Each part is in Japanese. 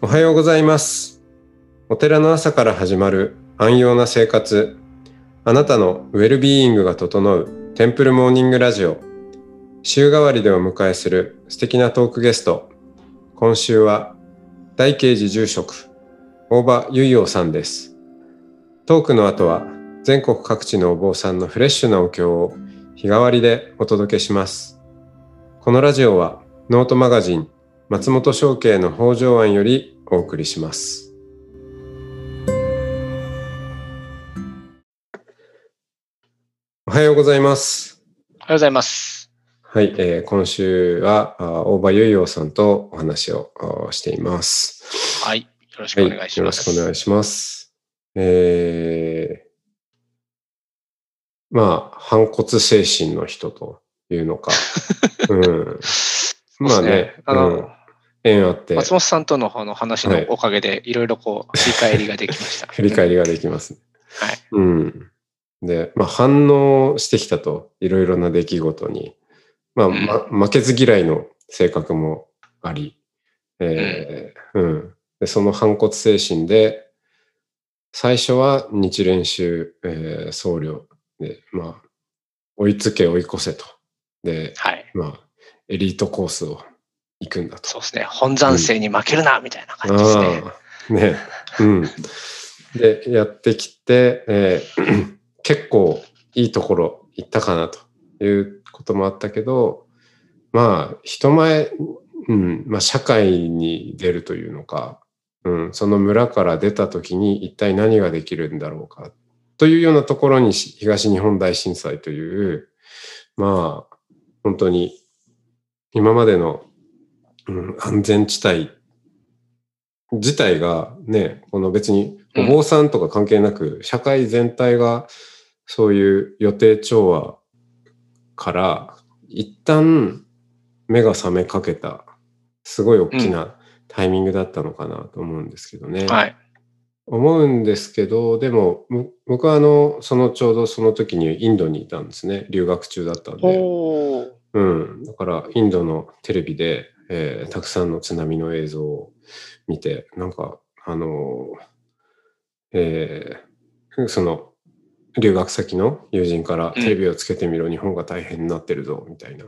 おはようございます。お寺の朝から始まる安養な生活。あなたのウェルビーイングが整うテンプルモーニングラジオ。週替わりでお迎えする素敵なトークゲスト。今週は大慶寺住職、大場結陽さんです。トークの後は全国各地のお坊さんのフレッシュなお経を日替わりでお届けします。このラジオはノートマガジン松本商家の北条庵よりお送りします。おはようございます。おはようございます。はい、えー今週はあ大場結陽さんとお話をあしています。はい。よろしくお願いします。よろしくお願いします。えーまあ、反骨精神の人というのか。うん。まあね、あの、うん、縁あって、松本さんとのあの話のおかげで、いろいろこう、振り返りができました。振り返りができます。はい。うん。で、まあ、反応してきたと、いろいろな出来事に。まあ、ま、負けず嫌いの性格もあり、えーうん。で、その反骨精神で、最初は日蓮宗、えー僧侶で、まあ、追いつけ追い越せと。で、はい。まあ、エリートコースを行くんだと。そうですね。本山生に負けるな、みたいな感じですね。ね。うん。で、やってきて、えー 結構いいところ行ったかなということもあったけど、まあ、人前、うん、まあ、社会に出るというのか、うん、その村から出た時に一体何ができるんだろうか、というようなところにし東日本大震災という、まあ、本当に今までの、うん、安全地帯自体がね、この別にお坊さんとか関係なく、社会全体がそういう予定調和から一旦目が覚めかけた、すごい大きなタイミングだったのかなと思うんですけどね。はい。思うんですけど、でも、む僕はあの、そのちょうどその時にインドにいたんですね。留学中だったんで。うん。だから、インドのテレビで、えーたくさんの津波の映像を見て、なんか、あのーえーその、留学先の友人からうんテレビをつけてみろ、日本が大変になってるぞ、みたいな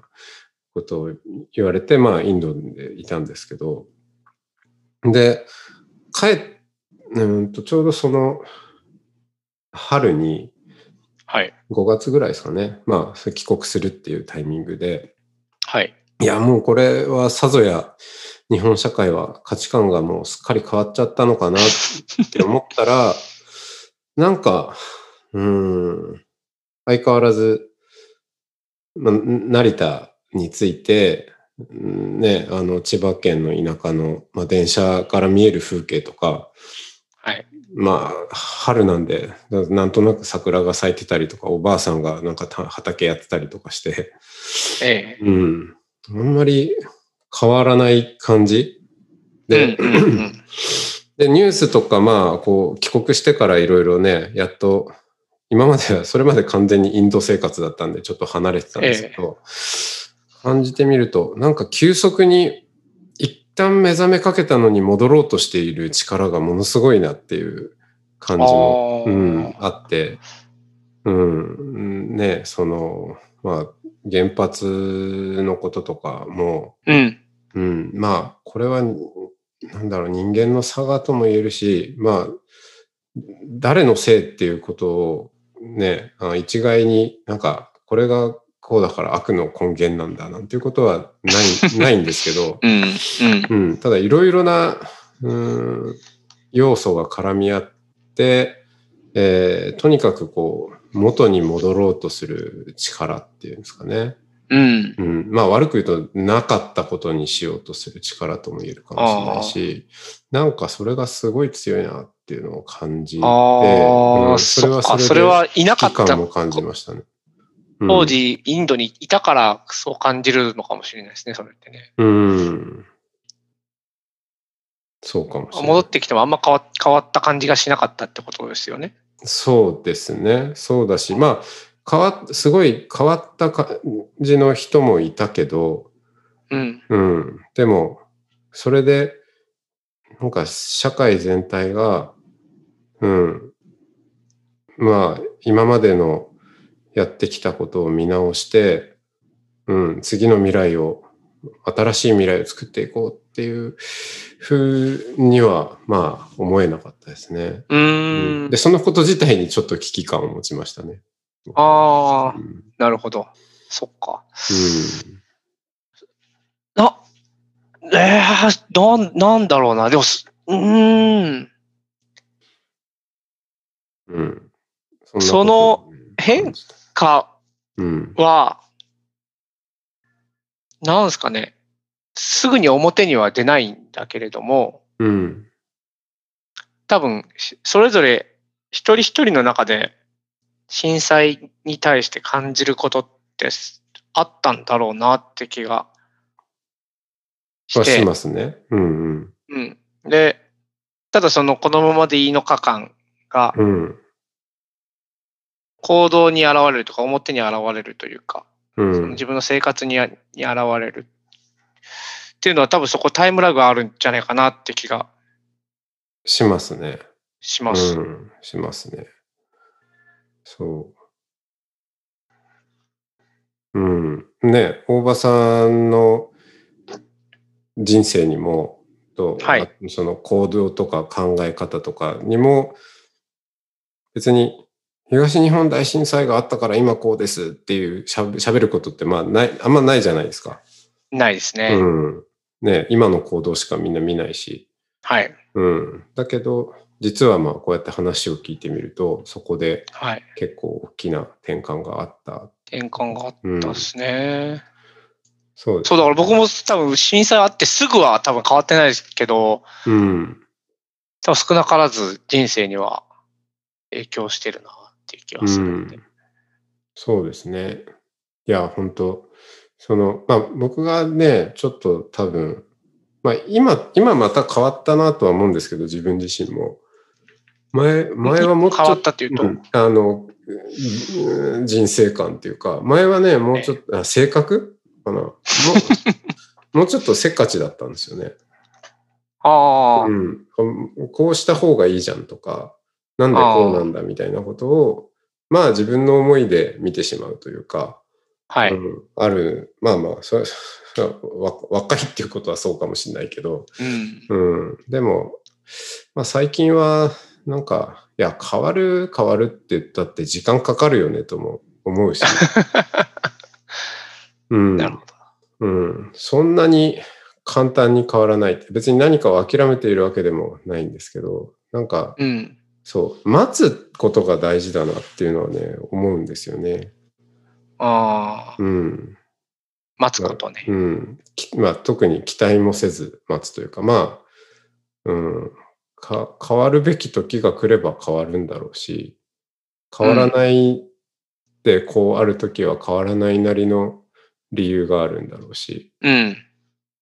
ことを言われて、まあ、インドでいたんですけど、で、帰っ、うんと、ちょうどその、春に、はい。5月ぐらいですかね。まあ、帰国するっていうタイミングで、はい。いや、もうこれはさぞや日本社会は価値観がもうすっかり変わっちゃったのかなって思ったら、なんか、うーん、相変わらず、まあ、成田について、うんね、あの、千葉県の田舎の、まあ、電車から見える風景とか、はい。まあ、春なんで、なんとなく桜が咲いてたりとか、おばあさんがなんかた畑やってたりとかして、ええうん。あんまり変わらない感じ？で、で、ニュースとか、まあ、こう、帰国してからいろいろね、やっと、今までは、それまで完全にインド生活だったんで、ちょっと離れてたんですけど、感じてみると、なんか急速に、一旦目覚めかけたのに戻ろうとしている力がものすごいなっていう感じも、うん、あって、うん、ね、その、まあ、原発のこととかも、うん。うん、まあ、これは、なんだろう、人間の差がとも言えるし、まあ、誰のせいっていうことをね、あ一概になんか、これがこうだから悪の根源なんだなんていうことはない、ないんですけど、うん。うん。うん、ただいろいろな、うん、要素が絡み合って、えーとにかくこう、元に戻ろうとする力っていうんですかね。うん。うん、まあ悪く言うと、なかったことにしようとする力とも言えるかもしれないし、なんかそれがすごい強いなっていうのを感じて、ああ、うんそれはそれでそれはいなかった感も感じましたね。うん当時、インドにいたからそう感じるのかもしれないですね、それってね。うん。そうかもしれない。戻ってきてもあんま変わ変わった感じがしなかったってことですよね。そうですね。そうだし、まあ、変わっ、すごい変わった感じの人もいたけど、うん。うん。でも、それで、なんか社会全体が、うん、まあ、今までのやってきたことを見直して、うん、次の未来を、新しい未来を作っていこうっていうふうには、まあ、思えなかったですね。うーんで、。そのこと自体にちょっと危機感を持ちましたね。ああう、ん。なるほど。そっか。うんな、えー、なん、なんだろうな。でもす、うーん。うん。その変かうん。は、なんですかね。すぐに表には出ないんだけれども、うん。多分、しそれぞれ一人一人の中で震災に対して感じることってすあったんだろうなって気がしはて。しますね。うんうん。で、ただそのこのままでいいのか感がうん。うん。行動に現れるとか表に現れるというか、うん。自分の生活にあに現れるっていうのは多分そこタイムラグがあるんじゃないかなって気がしますね。します。うん。しますね。そう。うん。ね、大場さんの人生にも、と、はいあその行動とか考え方とかにも、別に東日本大震災があったから今こうですっていうしゃべ喋ることってまあない、あんまないじゃないですか。ないですね。うん。ね、今の行動しかみんな見ないし。はい。うん。だけど、実はまあこうやって話を聞いてみると、そこではい。結構大きな転換があった。転換があっうんたですね。そうです。そうだから僕も多分震災あってすぐは多分変わってないですけど、うん。多分少なからず人生には影響してるなっていう気するんで。ん。そうですね。いや、本当その、まあ僕がね、ちょっと多分、まあ今、今また変わったなとは思うんですけど、自分自身も。前、前はもっと変わったっていうと、うんあの、うん人生観っていうか、前はね、もうちょっと、あ性格？かな？もう もうちょっとせっかちだったんですよね。ああ、うん。こうした方がいいじゃんとか、なんでこうなんだみたいなことを、まあ自分の思いで見てしまうというか、はい。うん、ある、まあまあそ 若いっていうことはそうかもしれないけど、うん。うん、でも、まあ最近は、なんか、いや、変わる、変わるって言ったって時間かかるよねとも思うし。うん。なるほど。うん。そんなに簡単に変わらないって。別に何かを諦めているわけでもないんですけど、なんか、うん。そう、待つことが大事だなっていうのはね、思うんですよね。ああ、うん。待つことね。うん。きまあ、特に期待もせず待つというか、まあ、うん。か、変わるべき時が来れば変わるんだろうし、変わらないで、こうある時は変わらないなりの理由があるんだろうし、うん。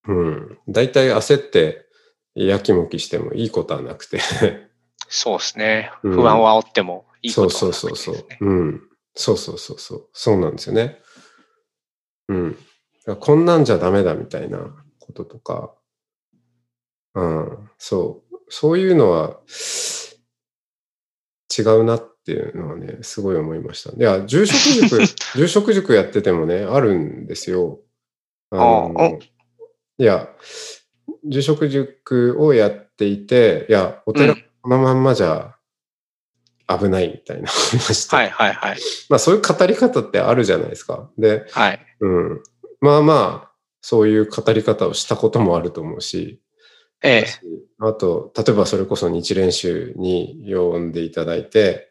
うん。大体焦って、やきもきしてもいいことはなくて。そうですね。うん不安を煽ってもいいこそうとはなくてそうそうそうですね。。うん。そうそうそうそう。そうなんですよね。うん。こんなんじゃダメだみたいなこととか、うん。そう。そういうのは違うなっていうのはね、すごい思いました。いや、住職塾、住職塾やっててもね、あるんですよ。あのいや、住職塾をやっていて、いや、お寺うんこのまんまじゃ危ないみたいな話とはいはいはい。まあそういう語り方ってあるじゃないですか。で、はい。うん。まあまあ、そういう語り方をしたこともあると思うし、ええ。あと、例えばそれこそ日練習に呼んでいただいて、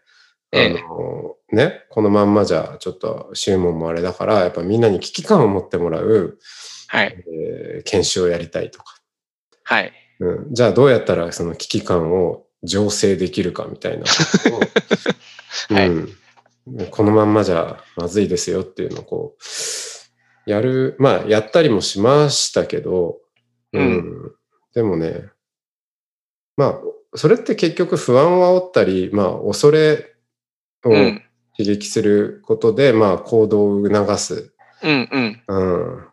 あええの、ね、このまんまじゃちょっと注文もあれだから、やっぱみんなに危機感を持ってもらう、はい。えー研修をやりたいとか、はい。うん、じゃあどうやったらその危機感を醸成できるかみたいなことを、はいうん、このまんまじゃまずいですよっていうのをこう、やる、まあやったりもしましたけど、うんでもね、まあ、それって結局不安を煽ったり、まあ恐れをうん。刺激することで、まあ行動を促す。うんうん。うん。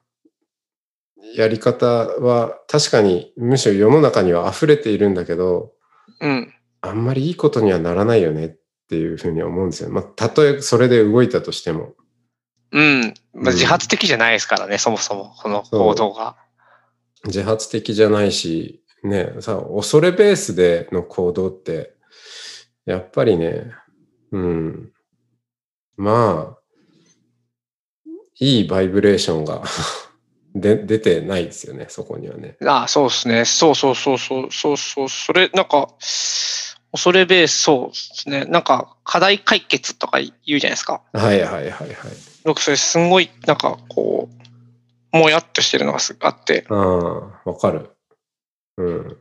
やり方は確かにむしろ世の中には溢れているんだけど、うん。あんまりいいことにはならないよねっていうふうに思うんですよ。まあ、たとえそれで動いたとしても。うん。まあ、うん自発的じゃないですからね、そもそも、この行動が。自発的じゃないし、ね、さ、恐れベースでの行動って、やっぱりね、うん、まあ、いいバイブレーションがで出てないですよね、そこにはね。ああ、そうですね。そうそうそうそう、そうそう、それ、なんか、恐れベース、そうですね。なんか、課題解決とか言うじゃないですか。はいはいはいはい。僕、それすんごい、なんか、こう、もやっとしてるのがすあって、ああ、わかる。うん、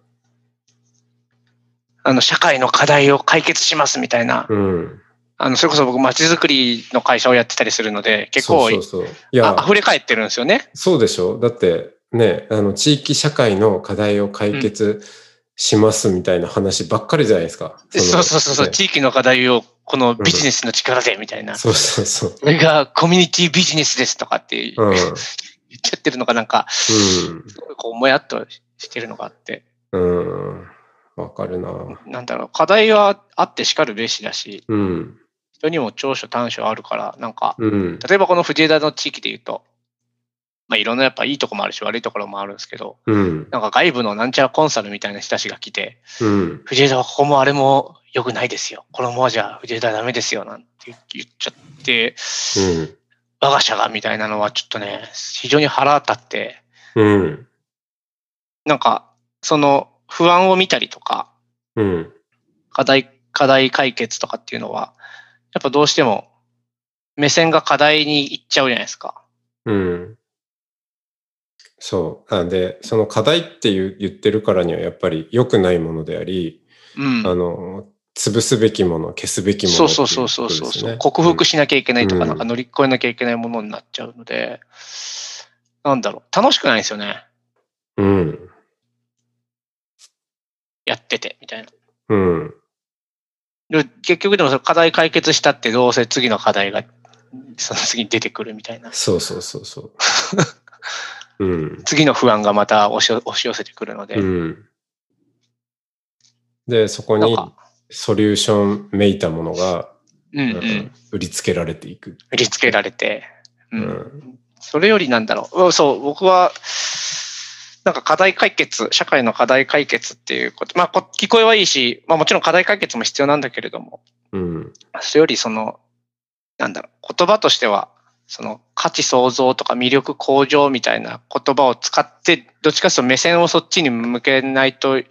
あの、社会の課題を解決しますみたいな、うん。あの、それこそ僕、街づくりの会社をやってたりするので、結構、そうそうそう。いやあ、溢れ返ってるんですよね。そうでしょ？だってね、あの、地域社会の課題を解決しますみたいな話ばっかりじゃないですか。のそうそうそうそう、ね地域の課題をこのビジネスの力でみたいな。そうそうそう。それがコミュニティビジネスですとかって言うん。っちゃってるのがなんか、うん。こう、もやっとしてるのがあって、うん。わかるな。なんだろう、課題はあってしかるべしだし、うん。人にも長所短所あるから、なんか、うん。例えばこの藤枝の地域で言うと、まあいろんなやっぱいいとこもあるし悪いところもあるんですけど、うん。なんか外部のなんちゃらコンサルみたいな人たちが来て、うん。藤枝はここもあれも良くないですよ。このままじゃ藤枝はダメですよ。なんて言っちゃって、うん。我が社がみたいなのはちょっとね、非常に腹立って、うん。なんか、その不安を見たりとか、うん。課題、課題解決とかっていうのは、やっぱどうしても目線が課題に行っちゃうじゃないですか。うん。そう。なんで、その課題っていう言ってるからにはやっぱり良くないものであり、うん。あの、潰すべきもの、消すべきものそうそうそうそうそうそう、克服しなきゃいけないとか、うんなんか乗り越えなきゃいけないものになっちゃうので、なんだろう、楽しくないんですよね。うん。やってて、みたいな。うん。で結局でもその課題解決したってどうせ次の課題がその次に出てくるみたいな。そうそうそうそう。うん。次の不安がまた押し押し寄せてくるので。うん。で、そこにソリューションめいたものが、うんううんん。売りつけられていく。売りつけられて。う。うんん。それよりなんだろう。うんそう、僕は、なんか課題解決、社会の課題解決っていうこと、まあこ聞こえはいいし、まあもちろん課題解決も必要なんだけれども、うん。それよりその、なんだろう、言葉としては、その価値創造とか魅力向上みたいな言葉を使って、どっちかというと目線をそっちに向けないと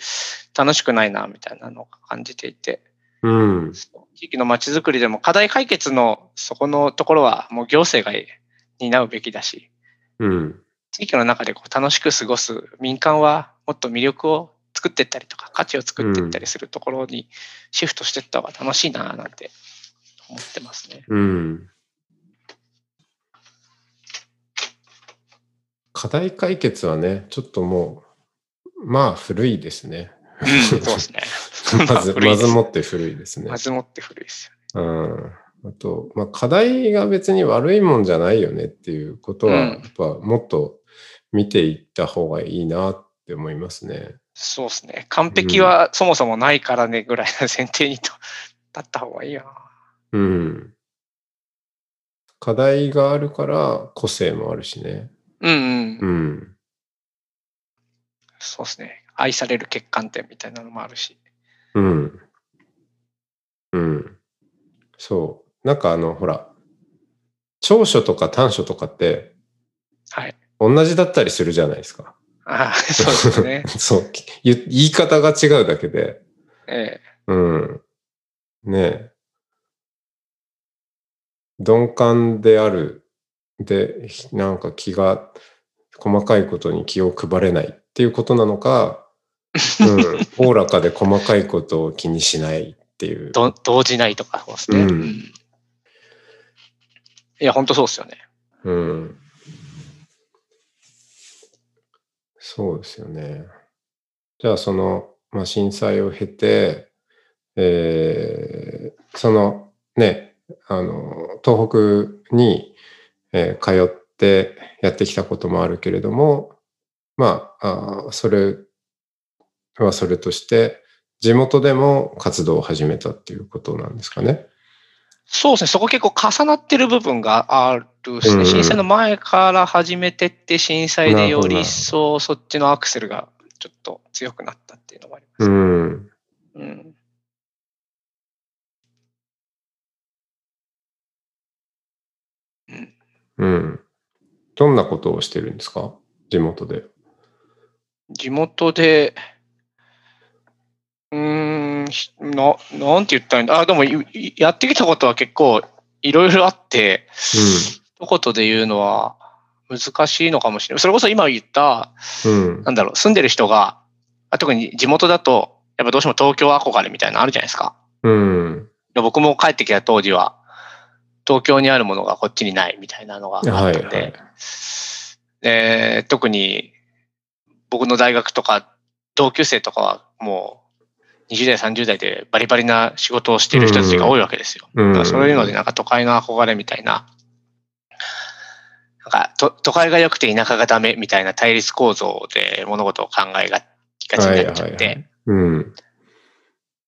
楽しくないな、みたいなのを感じていて、うん。地域の街づくりでも課題解決のそこのところはもう行政が担うべきだし、うん。地域の中でこう楽しく過ごす民間はもっと魅力を作っていったりとか価値を作っていったりするところにシフトしていった方が楽しいななんて思ってますね。うん。課題解決はね、ちょっともう、まあ古いですね。うん、そうですね。まず、もって古いですねま。ずもって古いですようん。あと、まあ、課題が別に悪いもんじゃないよねっていうことは、うんやっぱもっと見ていった方がいいなって思いますね。そうですね。完璧はそもそもないからねぐらいの前提にと 立った方がいいよな。うん。課題があるから個性もあるしね。うんうん。うん。そうですね。愛される欠陥点みたいなのもあるし。うん。うん。そう。なんかあの、ほら、長所とか短所とかってはい。同じだったりするじゃないですか。ああ、そうですね。そう。言言い方が違うだけで。ええうん。ねえ。鈍感である。で、なんか気が、細かいことに気を配れないっていうことなのか、うん。おおらかで細かいことを気にしないっていう。ど動じないとかそうですね。うんいや、本当そうですよね。うん。そうですよね。じゃあ、その、まあ、震災を経て、えーそのね、あの、東北に、えー通ってやってきたこともあるけれども、まあ、あそれはそれとして、地元でも活動を始めたっていうことなんですかね。そうですね、そこ結構重なってる部分があるですね。うん震災の前から始めてって、震災でより一層そっちのアクセルがちょっと強くなったっていうのがあります。うん。うん。うんうん。どんなことをしてるんですか？地元で。地元で、うーん、ひな、なんて言ったらいいんだ？あ、でも、やってきたことは結構いろいろあって、一言で言うのは難しいのかもしれない。それこそ今言った、うん。うん。なんだろう、住んでる人が、あ特に地元だと、やっぱどうしても東京憧れみたいなのあるじゃないですか。うん。で僕も帰ってきた当時は、東京にあるものがこっちにないみたいなのがあったんで、はいはい。で特に僕の大学とか同級生とかはもう20代30代でバリバリな仕事をしている人たちが多いわけですよ。うんだからそういうのでなんか都会の憧れみたいな、なんかと都会が良くて田舎がダメみたいな対立構造で物事を考えががちになっちゃって。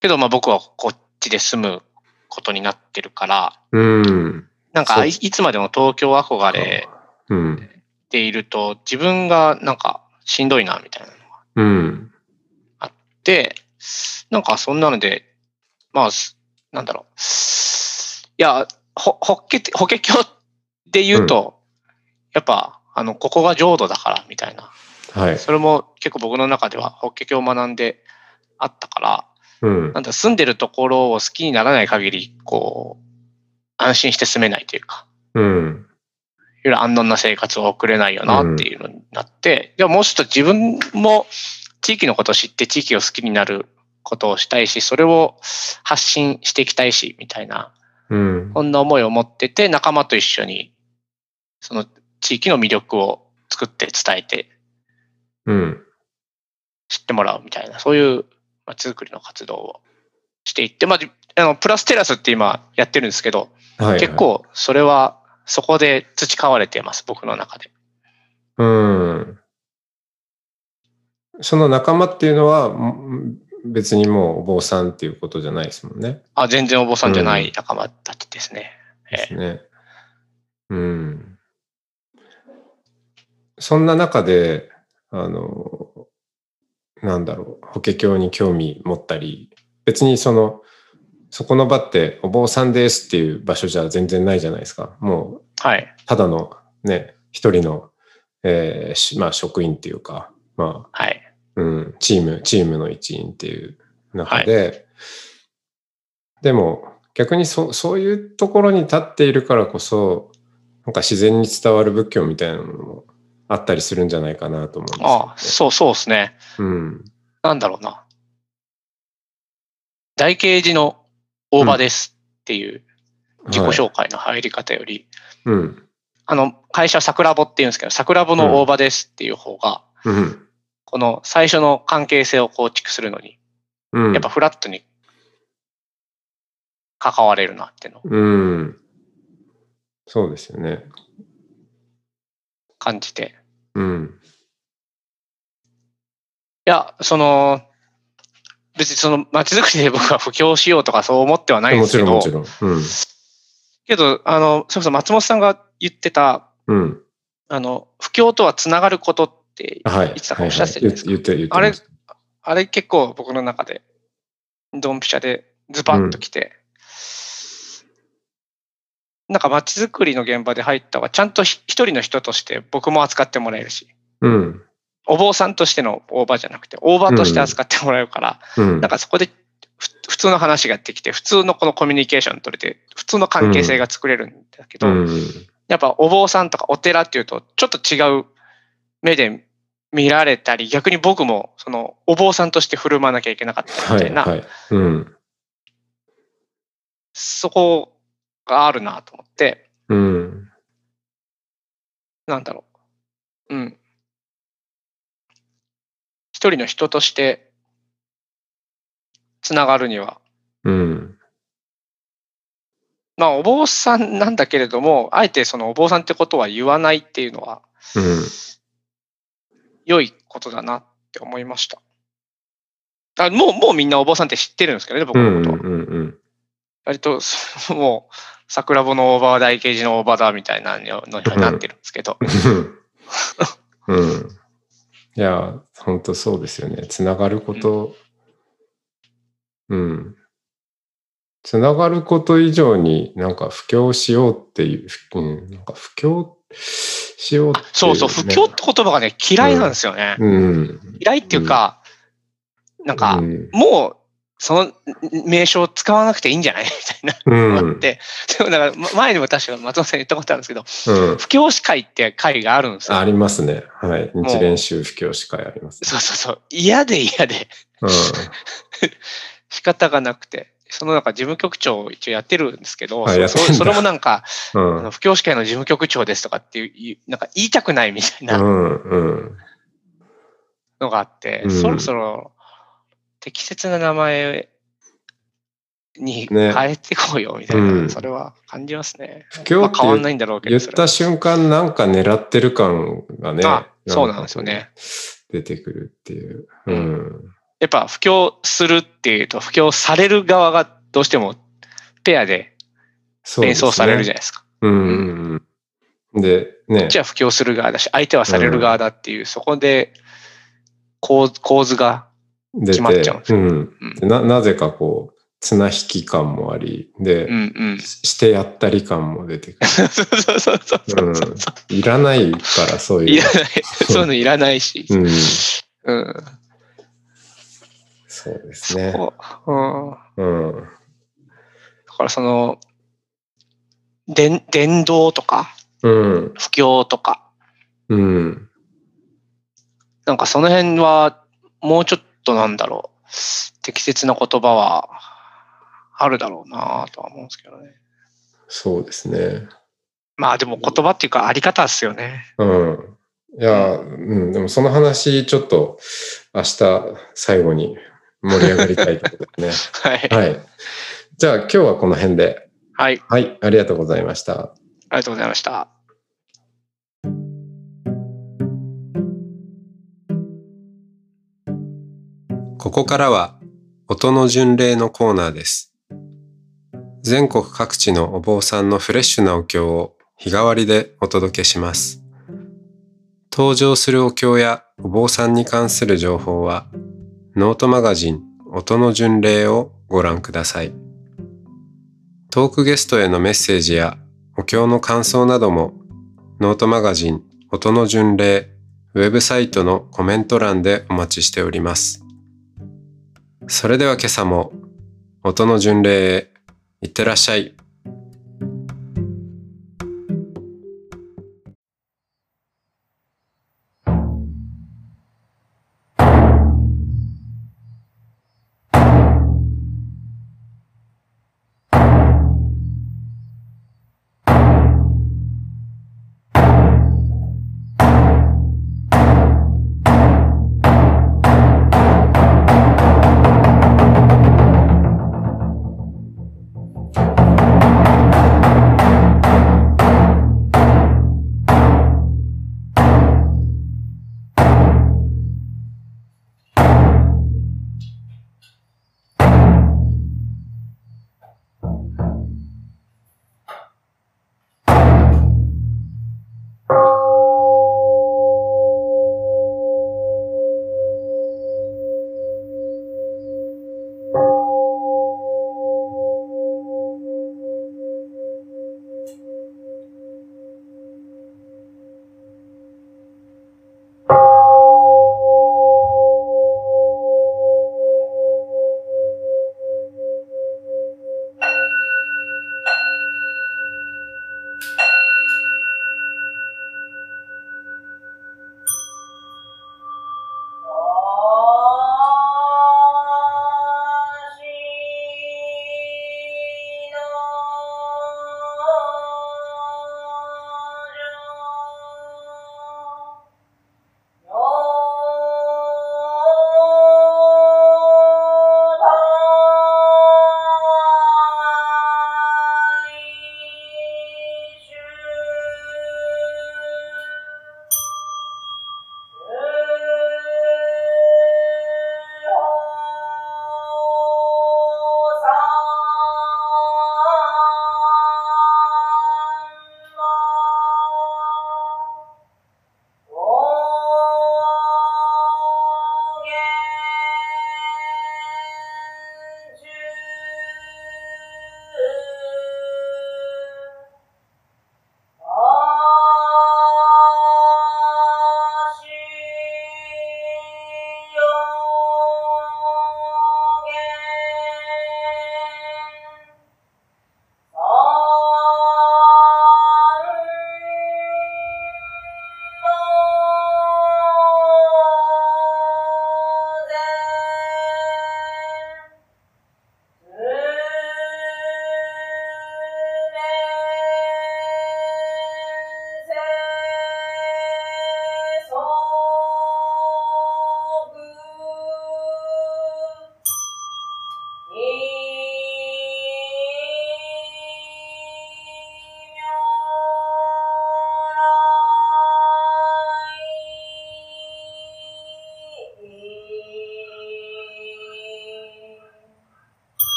けどまあ僕はこっちで住むことになってるから、うん。なんかいいつまでも東京憧れうん。ていると自分がなんかしんどいなみたいなのがうん。あって、なんかそんなので、まあ、すなんだろう。いや、ほ、法華、法華経で言うと、やっぱ、あの、ここが浄土だから、みたいな。はい。それも結構僕の中では法華経を学んであったから、うんな。んだ、住んでるところを好きにならない限り、こう、安心して住めないというか、うん。いろいろ安穏な生活を送れないよなっていうのになって、じゃあもうちょっと自分も地域のことを知って地域を好きになることをしたいし、それを発信していきたいし、みたいな、うん。こんな思いを持ってて、仲間と一緒に、その地域の魅力を作って伝えてうん。知ってもらうみたいな、そういう街づくりの活動をしていって、まあ、じあのプラステラスって今やってるんですけど、はい。結。構それはそこで培われてます、僕の中で。うん。その仲間っていうのは、ん別にもうお坊さんっていうことじゃないですもんね。あ、全然お坊さんじゃない仲間たちですね。ですね。うん。そんな中で、あの、なんだろう、法華経に興味持ったり、別にその、そこの場ってお坊さんですっていう場所じゃ全然ないじゃないですか。もう、はい。ただのね、一人の、えーしまあ職員っていうか、まあ、はい。うん、チーム、チームの一員っていう中で、でも逆にそそういうところに立っているからこそ、なんか自然に伝わる仏教みたいなのもあったりするんじゃないかなと思うんですよ、ね。ああ、そうそうですね。うん。なんだろうな。大啓寺の大場ですっていう自己はい紹介の入り方より、うん。あの、会社桜穂って言うんですけど、桜穂の大場ですっていう方が、うん。この最初の関係性を構築するのに、うん。やっぱフラットに関われるなっていうのをうん。そうですよね。感じて。うん。いや、その、別にその街づくりで僕は布教しようとかそう思ってはないんでもすけど、ちろんもちろん。うん。けど、あの、それこそ松本さんが言ってた、うん。あの、布教とはつながることって、はい。いつだかおっしゃってたじゃないですか言って、言って、あれあれ結構僕の中で、ドンピシャでズバッときて、なんか街づくりの現場で入ったは、ちゃんとひ一人の人として僕も扱ってもらえるし、た。うん。お坊さんとしての大場じゃなくて、大場として扱ってもらえるから、うん。なんかそこでふ普通の話ができて、普通のこのコミュニケーション取れて、普通の関係性が作れるんだけど、うん。やっぱお坊さんとかお寺っていうと、ちょっと違う目で見られたり、逆に僕もそのお坊さんとして振る舞わなきゃいけなかったりみはい。たいな、はい。うん。そこがあるなと思って、うん。なんだろう。うん。一人の人としてつながるには、うん。まあお坊さんなんだけれども、あえてそのお坊さんってことは言わないっていうのは、うん。良いことだなって思いました。あもう、もうみんなお坊さんって知ってるんですけどね、僕うんのことは。うんうん。割と、そ もう、桜穂の大場は大刑事の大場だみたいなのにはなってるんですけど。うん。いや、本当そうですよね。つながること、うん。つながること以上になんか布教しようっていう、うん、なんか布教しようね。そうそう、不況って言葉がね、嫌いなんですよね。うん。嫌いっていうか、なんか、うんもう、その名称を使わなくていいんじゃない？みたいなうん。のがあって、でもだからま前にも確か松本さんに言ったことあるんですけど、うん。不教師会って会があるんですよ。ありますね。はい。日蓮宗布教師会あります、ね。そうそうそう。嫌で嫌でう 仕方がなくて、そのなんか事務局長を一応やってるんですけど、そそれもなんか、ん。うん。あの不教師会の事務局長ですとかっていう、なんか言いたくないみたいなうん。うん。のがあって、うんそろそろ適切な名前にね変えてこうよみたいな、うんそれは感じますね。布教まあ変わんないんだろうけど、言った瞬間なんか狙ってる感がね。あそうなんですよね。出てくるっていう。ううんん。やっぱ布教するっていうと、布教される側がどうしてもペアでそうですね連想されるじゃないですか。うんうんうん。で、ねこっち。は布教する側だし、相手はされる側だっていう、そこで構図が、出決まっちゃうんですうん。うんでな、なぜかこう、綱引き感もあり、で、うんうん。ししてやったり感も出てく そうそうそうそうそう。いらないから、そういういら。ない。そういうのいらないし。うん。うん。そうですね。そううん。うん。だからその、伝伝道とか、うん。布教とか、うん。なんかその辺はもうちょっとなんだろう、適切な言葉はあるだろうなとは思うんですけどね。そうですね。まあでも言葉っていうかあり方ですよね。うん。いや、うん、でもその話、ちょっと明日最後に盛り上がりたいところですはい。ね。はい。じゃあ今日はこの辺で。はい。はい、ありがとうございました。ありがとうございました。ここからは音の巡礼のコーナーです。全国各地のお坊さんのフレッシュなお経を日替わりでお届けします。登場するお経やお坊さんに関する情報はノートマガジン音の巡礼をご覧ください。トークゲストへのメッセージやお経の感想などもノートマガジン音の巡礼ウェブサイトのコメント欄でお待ちしております。それでは今朝も音の巡礼へいってらっしゃい。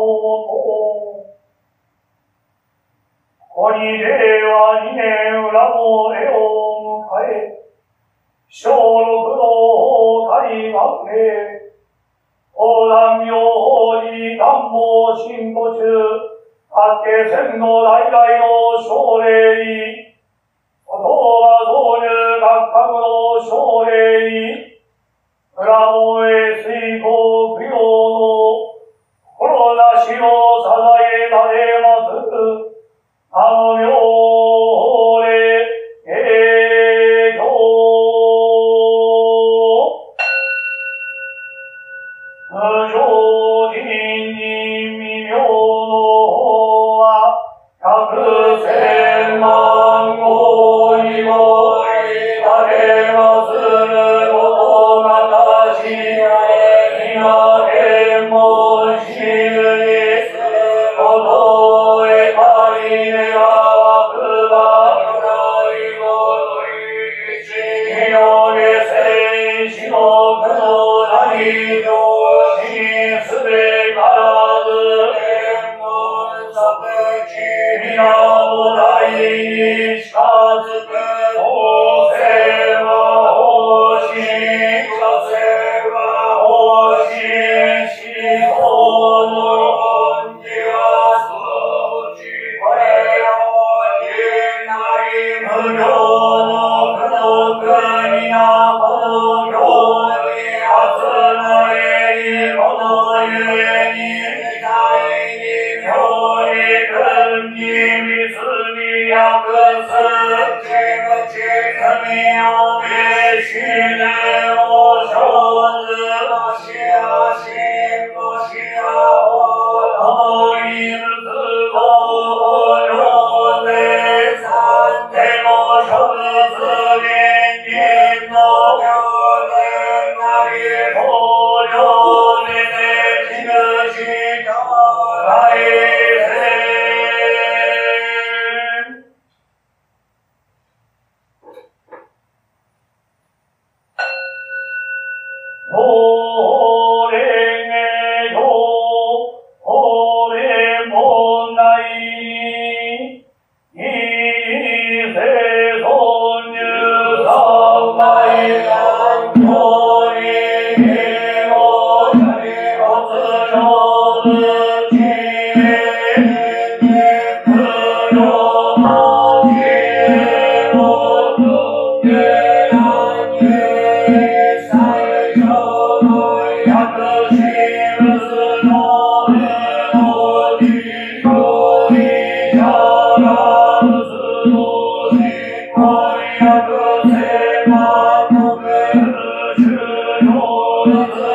ここに令和2年裏の絵を迎え、小六の大万へ、横断明法寺断網進歩中、八景千の代々の奨励に、言葉流入学科の奨励に、村の栄水功供養のしを捧えられます。あの no. Oh,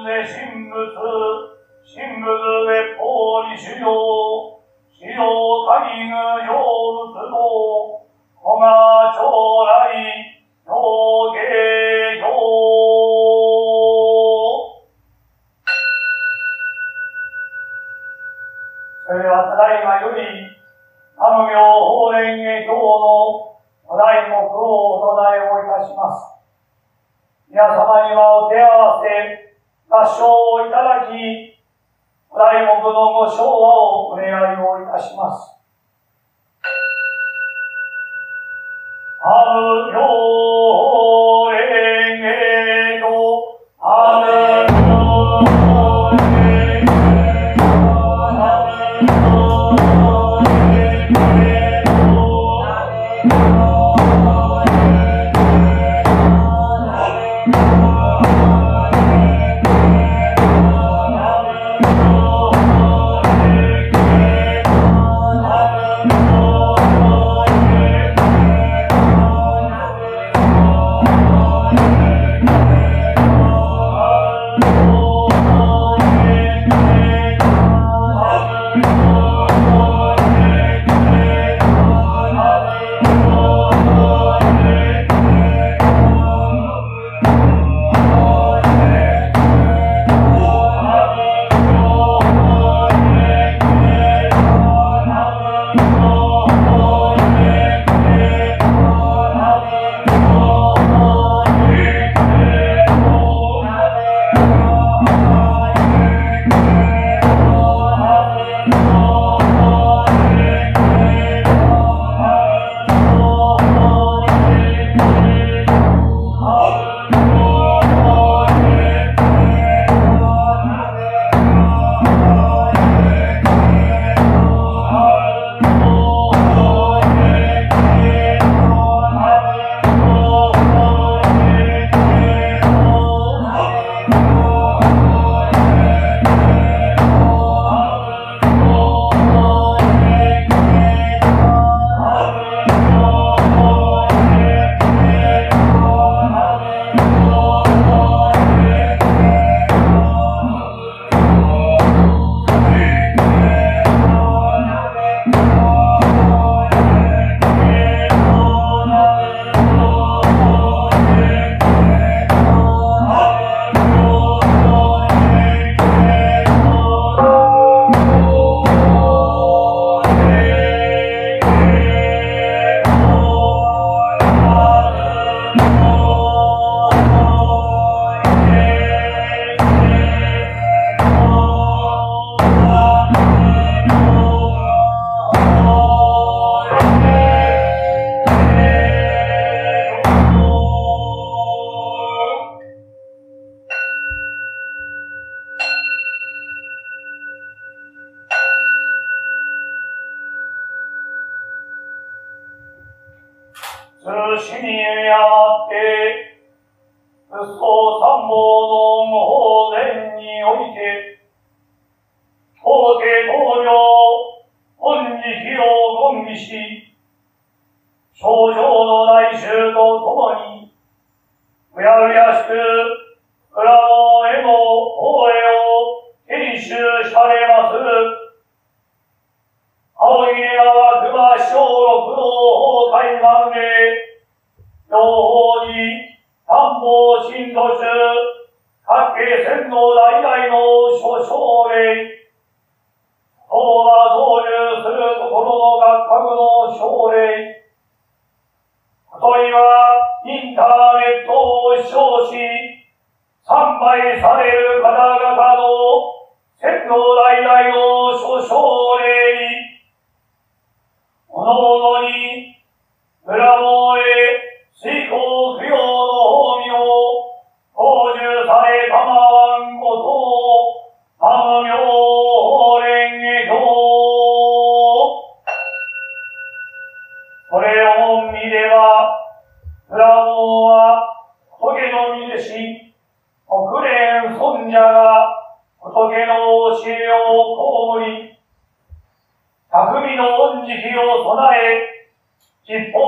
ん神仏、神仏列法に修行、修行他具行仏道、古賀将来、行芸行。それではただいまより、南無法蓮華経の古代目をお唱えをいたします。皆様にはお手合わせ、合唱をいただき、題目のご昭和をお願いをいたします。阿無行蓮通死にあって、仏法三宝の無法前において、法廷東洋、本時期を言義し、症状の来衆とともに、うやうやしく、裏の絵の法へを編集されます。青い川熊小六の崩壊万で、両方に担保新都市、各系線の代々の諸奨励、当が導入するところの学格の奨励、ことにはインターネットを視聴し、参拝される方々の線の代々の諸奨励に、おのおのに、裏門へ、水耕供養の法味を、講授されたまわんことを、あの妙法蓮華経。これを見れば、裏門は、仏の身でし、国連尊者が、仏の教えを被り、匠の恩時を備え、実法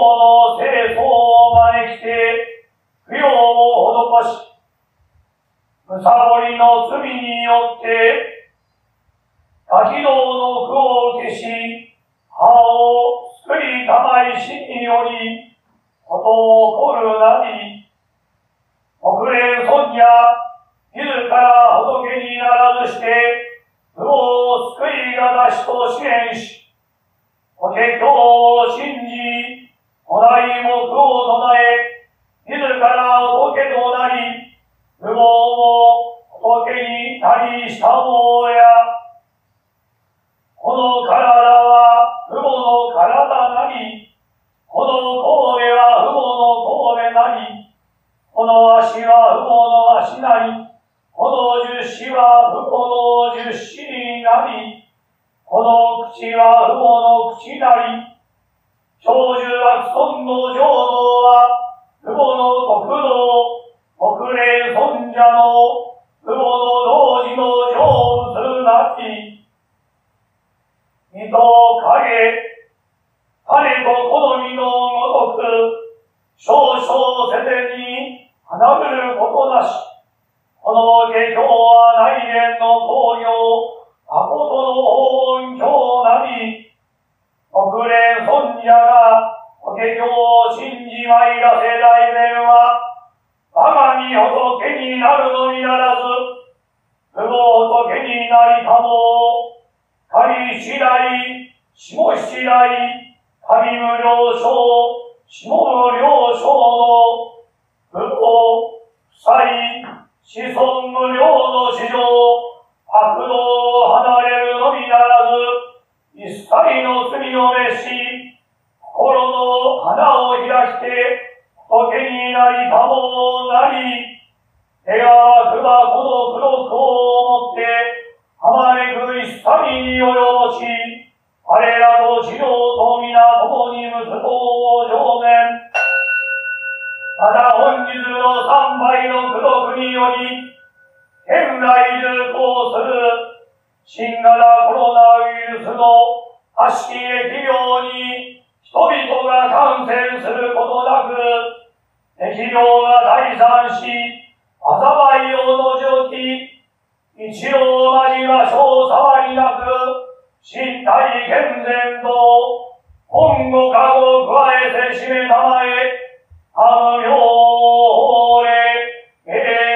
の清掃を招きて、供養を施し、むさぼりの罪によって、多軌道の苦を消し、歯を作りたまい死により、こと起こるなり、国連尊や、自ら仏にならずして、不を救いが出しと支援し、法華経を信じ、古代目を唱え、自ら仏となり、不毛も仏になりしたもや、この体は父母の体なり、この神戸は父母の神戸なり、この足は父母の足なり、この十子は父母の十子になり、この口は父母の口なり、長寿悪尊の浄土は、父母の国道、国霊尊者の父母の同時の成仏なき、水と影、彼と好みのごとく、少々世間に花ぶることなし、この下教は内面の工業、誠の音響なり、国連尊者が法華経を信じまいらせ大前は、我が身仏になるのにならず、不法仏になりたも、仮次第、下次第、神無量将、下無量将の、不法、不才、子孫無量の史上、悪道を離れるのみならず、一切の罪を召し、心の花を開して、仏になりたもなり、手がくばこの黒くを持って、浜れぐ一切に及ぼし、彼らと治療と皆共に息子を上面。また本日の三倍の苦毒により、現来流行する新型コロナウイルスの悪しき疫病に人々が感染することなく、疫病が退散し、災いを除き、一応まじましょう触りなく、身体健全と、本語化を加えて締めたまえ、あのようれ、え